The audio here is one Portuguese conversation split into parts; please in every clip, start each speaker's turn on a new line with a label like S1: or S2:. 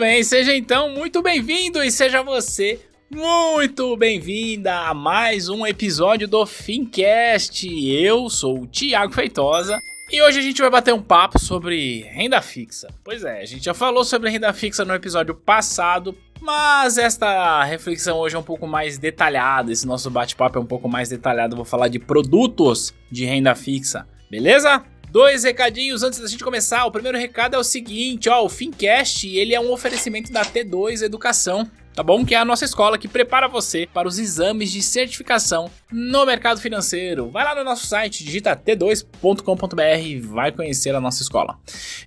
S1: Bem, seja então muito bem-vindo e seja você muito bem-vinda a mais um episódio do Fincast. Eu sou o Thiago Feitosa e hoje a gente vai bater um papo sobre renda fixa. Pois é, a gente já falou sobre renda fixa no episódio passado, mas esta reflexão hoje é um pouco mais detalhada. Esse nosso bate-papo é um pouco mais detalhado. Vou falar de produtos de renda fixa, beleza? Dois recadinhos antes da gente começar. O primeiro recado é o seguinte, ó, o Fincast, ele é um oferecimento da T2 Educação, tá bom? Que é a nossa escola que prepara você para os exames de certificação no mercado financeiro. Vai lá no nosso site, digita t2.com.br e vai conhecer a nossa escola.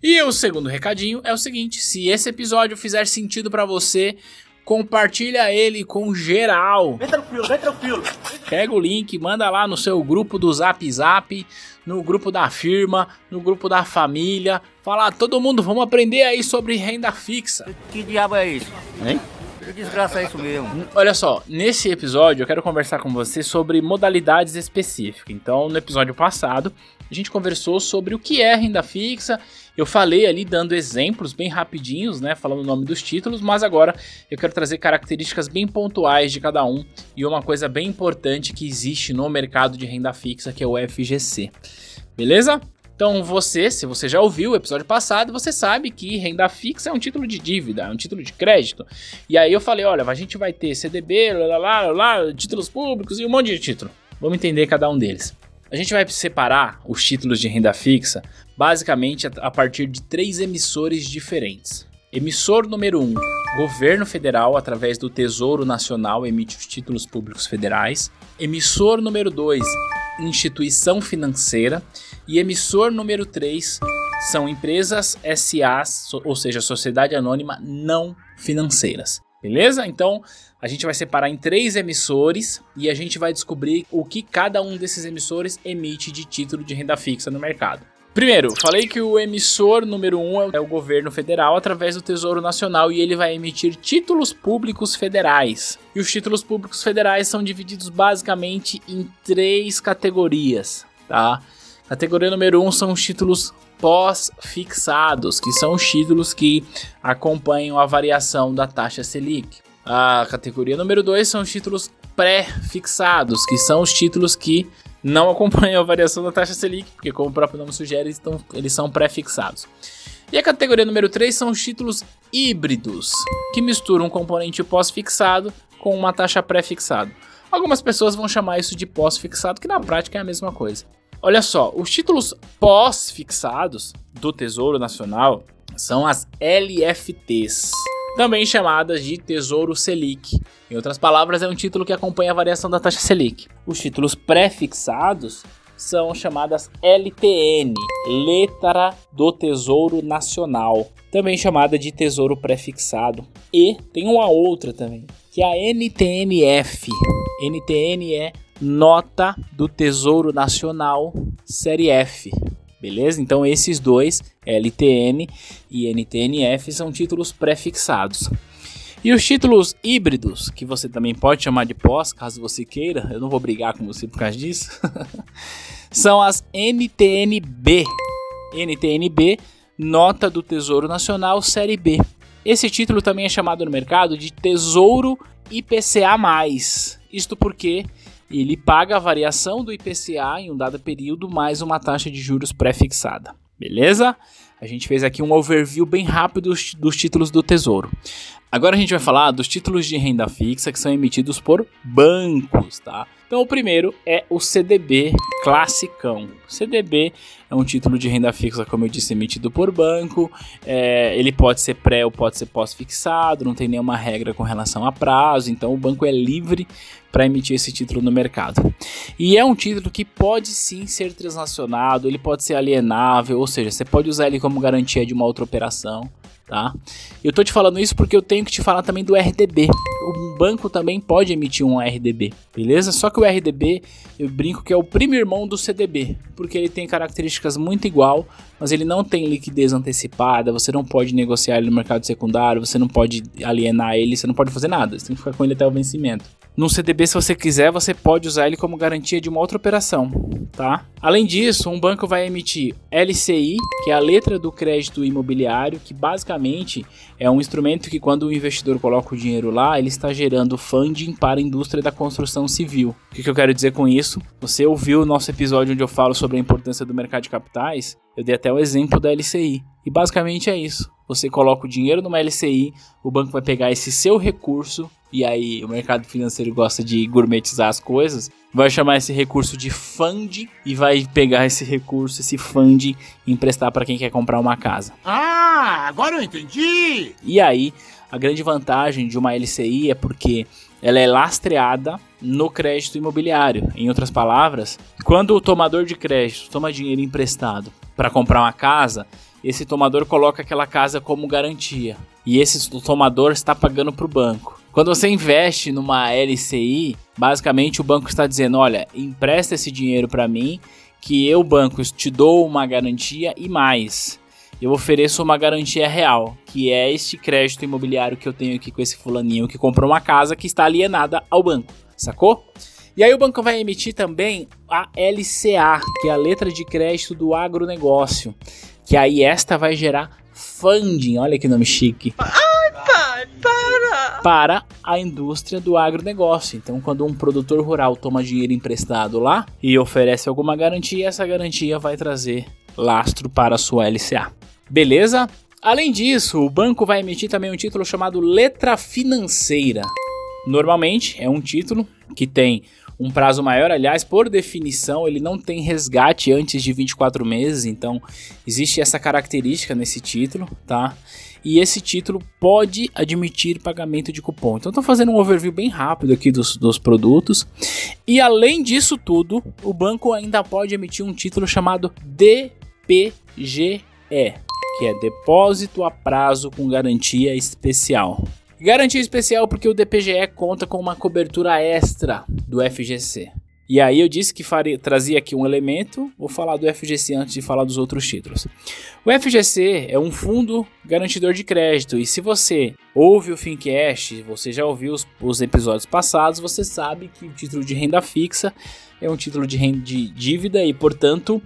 S1: E o segundo recadinho é o seguinte, se esse episódio fizer sentido para você, compartilha ele com geral.
S2: Vem tranquilo, vem tranquilo.
S1: Pega o link, manda lá no seu grupo do Zap Zap, no grupo da firma, no grupo da família. Fala, todo mundo, vamos aprender aí sobre renda fixa.
S2: Que diabo é isso?
S1: Hein?
S2: Que desgraça é isso mesmo?
S1: Olha só, nesse episódio eu quero conversar com você sobre modalidades específicas. Então, no episódio passado, a gente conversou sobre o que é renda fixa. Eu falei ali dando exemplos bem rapidinhos, né, falando o nome dos títulos, mas agora eu quero trazer características bem pontuais de cada um e uma coisa bem importante que existe no mercado de renda fixa, que é o FGC. Beleza? Então você, se você já ouviu o episódio passado, você sabe que renda fixa é um título de dívida, é um título de crédito. E aí eu falei, olha, a gente vai ter CDB, lá, lá, lá, títulos públicos e um monte de título. Vamos entender cada um deles. A gente vai separar os títulos de renda fixa basicamente a partir de três emissores diferentes. Emissor número 1, um, governo federal através do Tesouro Nacional emite os títulos públicos federais. Emissor número 2, instituição financeira. E emissor número 3 são empresas SA, ou seja, sociedade anônima não financeiras. Beleza? Então a gente vai separar em três emissores e a gente vai descobrir o que cada um desses emissores emite de título de renda fixa no mercado. Primeiro, falei que o emissor número um é o governo federal através do Tesouro Nacional e ele vai emitir títulos públicos federais. E os títulos públicos federais são divididos basicamente em três categorias, tá? Categoria número um são os títulos pós-fixados, que são os títulos que acompanham a variação da taxa Selic. A categoria número 2 são os títulos pré-fixados, que são os títulos que não acompanham a variação da taxa Selic, porque como o próprio nome sugere, eles, estão, eles são pré-fixados. E a categoria número 3 são os títulos híbridos, que misturam um componente pós-fixado com uma taxa pré-fixada. Algumas pessoas vão chamar isso de pós-fixado, que na prática é a mesma coisa. Olha só, os títulos pós-fixados do Tesouro Nacional são as LFTs, também chamadas de Tesouro Selic. Em outras palavras, é um título que acompanha a variação da taxa Selic. Os títulos pré-fixados são chamadas LTN, Letra do Tesouro Nacional, também chamada de Tesouro Prefixado. E tem uma outra também, que é a NTNF. NTN é Nota do Tesouro Nacional Série F. Beleza? Então esses dois, LTN e NTNF, são títulos prefixados. E os títulos híbridos, que você também pode chamar de pós, caso você queira, eu não vou brigar com você por causa disso, são as NTNB. NTNB, Nota do Tesouro Nacional Série B. Esse título também é chamado no mercado de Tesouro IPCA+. Isto porque ele paga a variação do IPCA em um dado período mais uma taxa de juros pré-fixada. Beleza? A gente fez aqui um overview bem rápido dos, títulos do Tesouro. Agora a gente vai falar dos títulos de renda fixa que são emitidos por bancos, tá? Então o primeiro é o CDB classicão. CDB é um título de renda fixa, como eu disse, emitido por banco. É, ele pode ser pré ou pode ser pós-fixado, não tem nenhuma regra com relação a prazo, então o banco é livre para emitir esse título no mercado. E é um título que pode sim ser transacionado, ele pode ser alienável, ou seja, você pode usar ele como garantia de uma outra operação tá? Eu tô te falando isso porque eu tenho que te falar também do RDB. O banco também pode emitir um RDB, beleza? Só que o RDB, eu brinco que é o primo irmão do CDB, porque ele tem características muito igual, mas ele não tem liquidez antecipada, você não pode negociar ele no mercado secundário, você não pode alienar ele, você não pode fazer nada, você tem que ficar com ele até o vencimento. No CDB, se você quiser, você pode usar ele como garantia de uma outra operação, tá? Além disso, um banco vai emitir LCI, que é a letra do crédito imobiliário, que basicamente é um instrumento que quando o investidor coloca o dinheiro lá, ele está gerando funding para a indústria da construção civil. O que, eu quero dizer com isso? Você ouviu o nosso episódio onde eu falo sobre a importância do mercado de capitais? Eu dei até o exemplo da LCI. E basicamente é isso. Você coloca o dinheiro numa LCI, o banco vai pegar esse seu recurso e aí o mercado financeiro gosta de gourmetizar as coisas, vai chamar esse recurso de fund e vai pegar esse recurso, esse fund e emprestar para quem quer comprar uma casa.
S3: Ah, agora eu entendi!
S1: E aí, a grande vantagem de uma LCI é porque ela é lastreada no crédito imobiliário. Em outras palavras, quando o tomador de crédito toma dinheiro emprestado para comprar uma casa, esse tomador coloca aquela casa como garantia e esse tomador está pagando para o banco. Quando você investe numa LCI, basicamente o banco está dizendo: olha, empresta esse dinheiro para mim, que eu, banco, te dou uma garantia e mais. Eu ofereço uma garantia real, que é este crédito imobiliário que eu tenho aqui com esse fulaninho que comprou uma casa que está alienada ao banco, sacou? E aí o banco vai emitir também a LCA, que é a letra de crédito do agronegócio, que aí esta vai gerar funding, olha que nome chique.
S4: Ai, para!
S1: Para a indústria do agronegócio. Então, quando um produtor rural toma dinheiro emprestado lá e oferece alguma garantia, essa garantia vai trazer lastro para a sua LCA. Beleza? Além disso, o banco vai emitir também um título chamado letra financeira. Normalmente é um título que tem um prazo maior, aliás, por definição, ele não tem resgate antes de 24 meses, então existe essa característica nesse título, tá? E esse título pode admitir pagamento de cupom. Então, estou fazendo um overview bem rápido aqui dos, dos produtos. E além disso tudo, o banco ainda pode emitir um título chamado DPGE, que é Depósito a Prazo com Garantia Especial. Garantia especial porque o DPGE conta com uma cobertura extra do FGC. E aí eu disse que trazia aqui um elemento, vou falar do FGC antes de falar dos outros títulos. O FGC é um fundo garantidor de crédito e se você ouve o Fincast, você já ouviu os, os episódios passados, você sabe que o título de renda fixa é um título de, renda, de dívida e, portanto,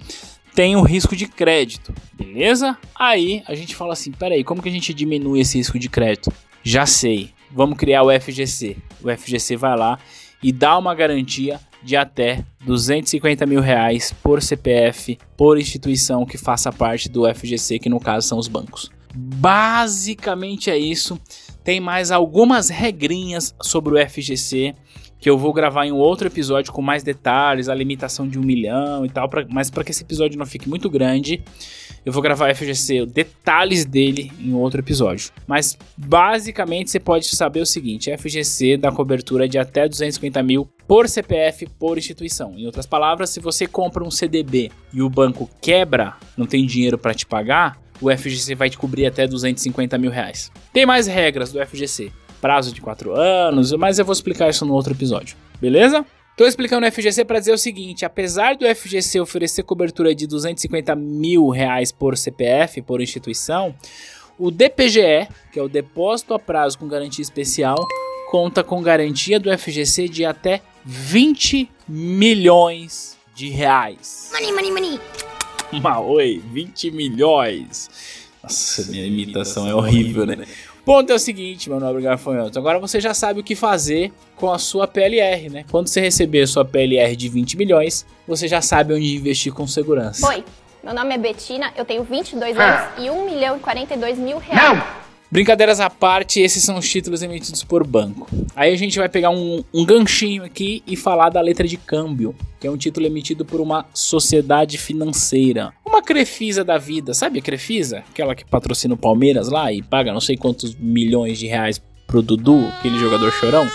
S1: tem o risco de crédito, beleza? Aí a gente fala assim, peraí, como que a gente diminui esse risco de crédito? Já sei, vamos criar o FGC. O FGC vai lá e dá uma garantia de até 250 mil reais por CPF, por instituição que faça parte do FGC, que no caso são os bancos. Basicamente é isso. Tem mais algumas regrinhas sobre o FGC que eu vou gravar em um outro episódio com mais detalhes, a limitação de um milhão e tal, pra, mas para que esse episódio não fique muito grande, eu vou gravar FGC, detalhes dele em outro episódio. Mas basicamente você pode saber o seguinte: FGC dá cobertura de até 250 mil por CPF por instituição. Em outras palavras, se você compra um CDB e o banco quebra, não tem dinheiro para te pagar, o FGC vai te cobrir até 250 mil reais. Tem mais regras do FGC prazo de 4 anos, mas eu vou explicar isso no outro episódio, beleza? Estou explicando o FGC para dizer o seguinte: apesar do FGC oferecer cobertura de 250 mil reais por CPF, por instituição, o DPGE, que é o Depósito a Prazo com Garantia Especial, conta com garantia do FGC de até 20 milhões de reais.
S4: Money, money, money.
S1: Uma oi, 20 milhões. Nossa, minha imitação é horrível, né? Ponto é o seguinte, meu nobre gafanhoto. Agora você já sabe o que fazer com a sua PLR, né? Quando você receber a sua PLR de 20 milhões, você já sabe onde investir com segurança.
S5: Oi, meu nome é Betina, eu tenho 22 ah. anos e 1 milhão e 42 mil reais. Não!
S1: Brincadeiras à parte, esses são os títulos emitidos por banco. Aí a gente vai pegar um, um, ganchinho aqui e falar da letra de câmbio, que é um título emitido por uma sociedade financeira. Uma Crefisa da vida, sabe a Crefisa? Aquela que patrocina o Palmeiras lá e paga não sei quantos milhões de reais pro Dudu, aquele jogador chorão.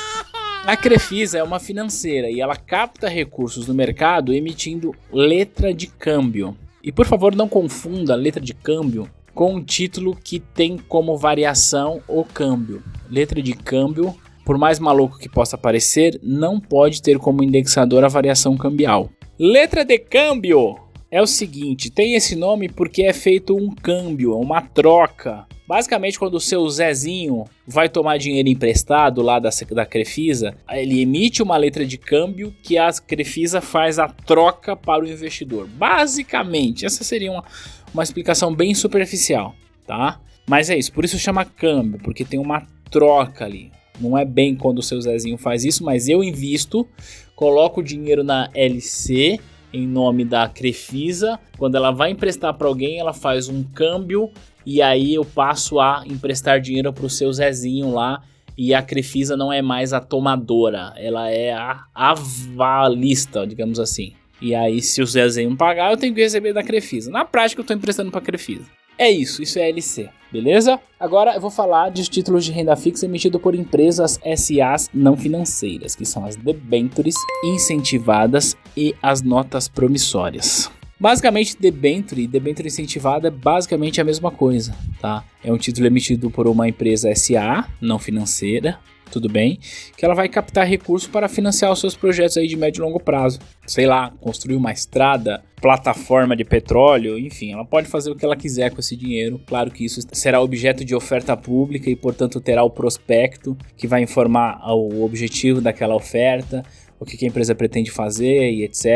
S1: A Crefisa é uma financeira e ela capta recursos no mercado emitindo letra de câmbio. E por favor, não confunda letra de câmbio com um título que tem como variação o câmbio. Letra de câmbio, por mais maluco que possa parecer, não pode ter como indexador a variação cambial. Letra de câmbio é o seguinte, tem esse nome porque é feito um câmbio, uma troca. Basicamente, quando o seu Zezinho vai tomar dinheiro emprestado lá da, da Crefisa, ele emite uma letra de câmbio que a Crefisa faz a troca para o investidor. Basicamente, essa seria uma, uma explicação bem superficial, tá? Mas é isso, por isso chama câmbio, porque tem uma troca ali. Não é bem quando o seu Zezinho faz isso, mas eu invisto, coloco o dinheiro na LC em nome da Crefisa. Quando ela vai emprestar para alguém, ela faz um câmbio e aí eu passo a emprestar dinheiro para o seu Zezinho lá. E a Crefisa não é mais a tomadora, ela é a avalista, digamos assim. E aí, se o Zezinho pagar, eu tenho que receber da Crefisa. Na prática, eu estou emprestando para a Crefisa. É isso, isso é LC, beleza? Agora eu vou falar dos títulos de renda fixa emitidos por empresas SAs não financeiras, que são as debentures incentivadas e as notas promissórias. Basicamente, debenture e debenture incentivada é basicamente a mesma coisa, tá? É um título emitido por uma empresa SA não financeira, tudo bem, que ela vai captar recursos para financiar os seus projetos aí de médio e longo prazo. Sei lá, construir uma estrada, plataforma de petróleo, enfim, ela pode fazer o que ela quiser com esse dinheiro. Claro que isso será objeto de oferta pública e, portanto, terá o prospecto que vai informar o objetivo daquela oferta, o que a empresa pretende fazer e etc,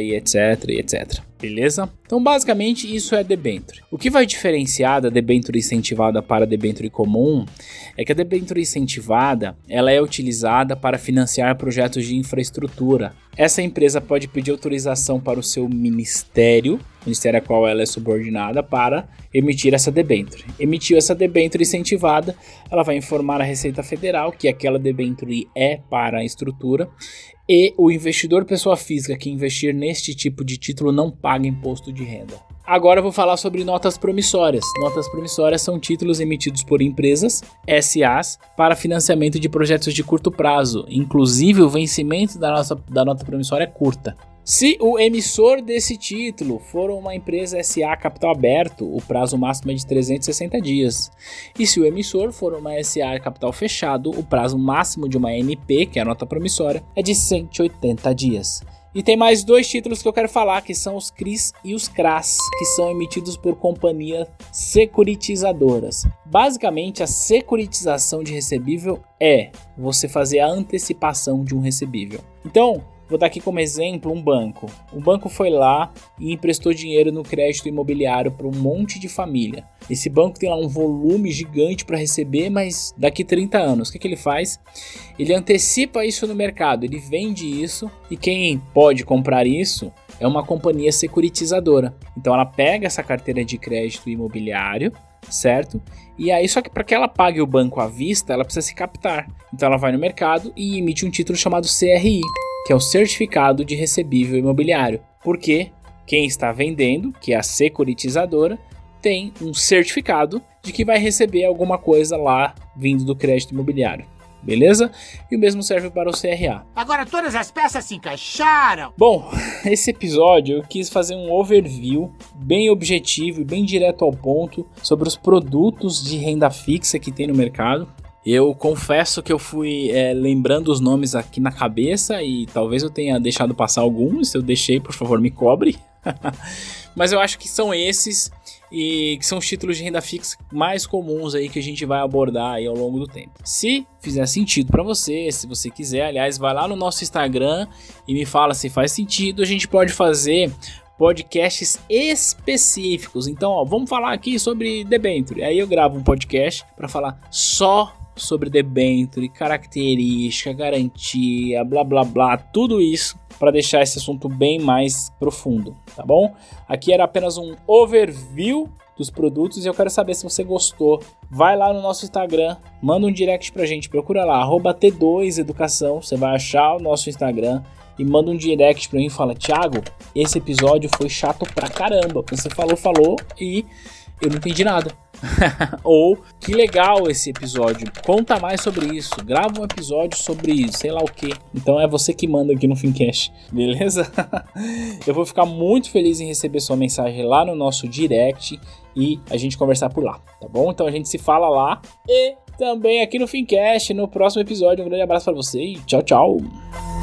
S1: e etc, e etc. Beleza? Então, basicamente, isso é debenture. O que vai diferenciar da debenture incentivada para a debenture comum é que a debenture incentivada ela é utilizada para financiar projetos de infraestrutura. Essa empresa pode pedir autorização para o seu ministério, ministério a qual ela é subordinada, para emitir essa debenture. Emitiu essa debenture incentivada, ela vai informar a Receita Federal que aquela debenture é para a estrutura e o investidor pessoa física que investir neste tipo de título não paga imposto de renda. Agora eu vou falar sobre notas promissórias. Notas promissórias são títulos emitidos por empresas, SAs, para financiamento de projetos de curto prazo. Inclusive, o vencimento da, nossa, da nota promissória é curta. Se o emissor desse título for uma empresa SA capital aberto, o prazo máximo é de 360 dias. E se o emissor for uma SA capital fechado, o prazo máximo de uma NP, que é a nota promissória, é de 180 dias. E tem mais dois títulos que eu quero falar, que são os CRIs e os CRAS, que são emitidos por companhias securitizadoras. Basicamente, a securitização de recebível é você fazer a antecipação de um recebível. Então, Vou dar aqui como exemplo um banco. O banco foi lá e emprestou dinheiro no crédito imobiliário para um monte de família. Esse banco tem lá um volume gigante para receber, mas daqui 30 anos, o que, que ele faz? Ele antecipa isso no mercado, ele vende isso e quem pode comprar isso é uma companhia securitizadora. Então ela pega essa carteira de crédito imobiliário, certo? E aí, só que para que ela pague o banco à vista, ela precisa se captar. Então ela vai no mercado e emite um título chamado CRI que é o certificado de recebível imobiliário, porque quem está vendendo, que é a securitizadora, tem um certificado de que vai receber alguma coisa lá vindo do crédito imobiliário. Beleza? E o mesmo serve para o CRA.
S3: Agora todas as peças se encaixaram.
S1: Bom, esse episódio eu quis fazer um overview bem objetivo e bem direto ao ponto sobre os produtos de renda fixa que tem no mercado. Eu confesso que eu fui é, lembrando os nomes aqui na cabeça e talvez eu tenha deixado passar alguns. Se eu deixei, por favor, me cobre. Mas eu acho que são esses e que são os títulos de renda fixa mais comuns aí que a gente vai abordar aí ao longo do tempo. Se fizer sentido para você, se você quiser, aliás, vai lá no nosso Instagram e me fala se faz sentido. A gente pode fazer podcasts específicos. Então, ó, vamos falar aqui sobre debenture. Aí eu gravo um podcast para falar só sobre debênture, característica, garantia, blá blá blá, tudo isso para deixar esse assunto bem mais profundo, tá bom? Aqui era apenas um overview dos produtos e eu quero saber se você gostou. Vai lá no nosso Instagram, manda um direct pra gente, procura lá, T2Educação, você vai achar o nosso Instagram e manda um direct pra mim e fala: Thiago, esse episódio foi chato pra caramba. Você falou, falou e eu não entendi nada. Ou que legal esse episódio, conta mais sobre isso, grava um episódio sobre sei lá o que. Então é você que manda aqui no Fincast, beleza? eu vou ficar muito feliz em receber sua mensagem lá no nosso direct e a gente conversar por lá, tá bom? Então a gente se fala lá e também aqui no Fincast no próximo episódio. Um grande abraço para você e tchau, tchau.